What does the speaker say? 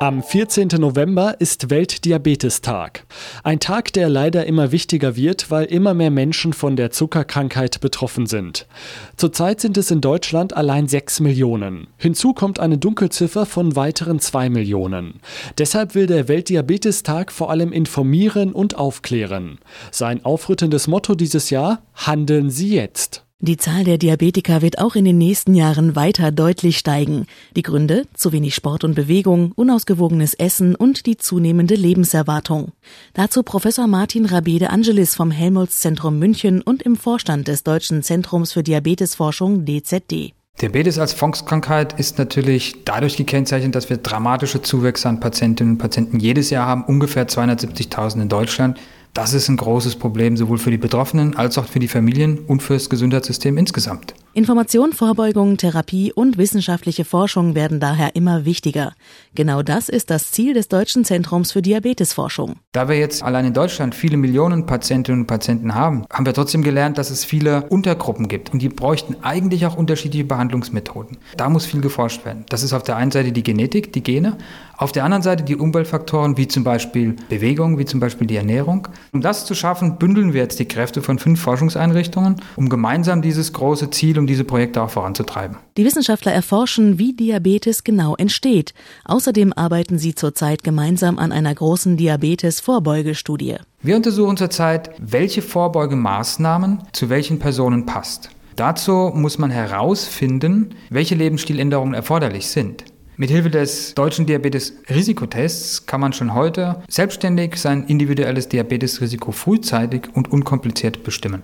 Am 14. November ist Weltdiabetestag. Ein Tag, der leider immer wichtiger wird, weil immer mehr Menschen von der Zuckerkrankheit betroffen sind. Zurzeit sind es in Deutschland allein 6 Millionen. Hinzu kommt eine Dunkelziffer von weiteren 2 Millionen. Deshalb will der Weltdiabetestag vor allem informieren und aufklären. Sein aufrüttendes Motto dieses Jahr: Handeln Sie jetzt. Die Zahl der Diabetiker wird auch in den nächsten Jahren weiter deutlich steigen. Die Gründe? Zu wenig Sport und Bewegung, unausgewogenes Essen und die zunehmende Lebenserwartung. Dazu Professor Martin Rabede Angelis vom Helmholtz Zentrum München und im Vorstand des Deutschen Zentrums für Diabetesforschung DZD. Diabetes als Volkskrankheit ist natürlich dadurch gekennzeichnet, dass wir dramatische Zuwächse an Patientinnen und Patienten jedes Jahr haben, ungefähr 270.000 in Deutschland. Das ist ein großes Problem sowohl für die Betroffenen als auch für die Familien und für das Gesundheitssystem insgesamt. Information, Vorbeugung, Therapie und wissenschaftliche Forschung werden daher immer wichtiger. Genau das ist das Ziel des Deutschen Zentrums für Diabetesforschung. Da wir jetzt allein in Deutschland viele Millionen Patientinnen und Patienten haben, haben wir trotzdem gelernt, dass es viele Untergruppen gibt und die bräuchten eigentlich auch unterschiedliche Behandlungsmethoden. Da muss viel geforscht werden. Das ist auf der einen Seite die Genetik, die Gene, auf der anderen Seite die Umweltfaktoren wie zum Beispiel Bewegung, wie zum Beispiel die Ernährung. Um das zu schaffen, bündeln wir jetzt die Kräfte von fünf Forschungseinrichtungen, um gemeinsam dieses große Ziel, um diese Projekte auch voranzutreiben. Die Wissenschaftler erforschen, wie Diabetes genau entsteht. Außerdem arbeiten sie zurzeit gemeinsam an einer großen Diabetes-Vorbeugestudie. Wir untersuchen zurzeit, welche Vorbeugemaßnahmen zu welchen Personen passt. Dazu muss man herausfinden, welche Lebensstiländerungen erforderlich sind. Mithilfe des deutschen Diabetes-Risikotests kann man schon heute selbstständig sein individuelles Diabetesrisiko frühzeitig und unkompliziert bestimmen.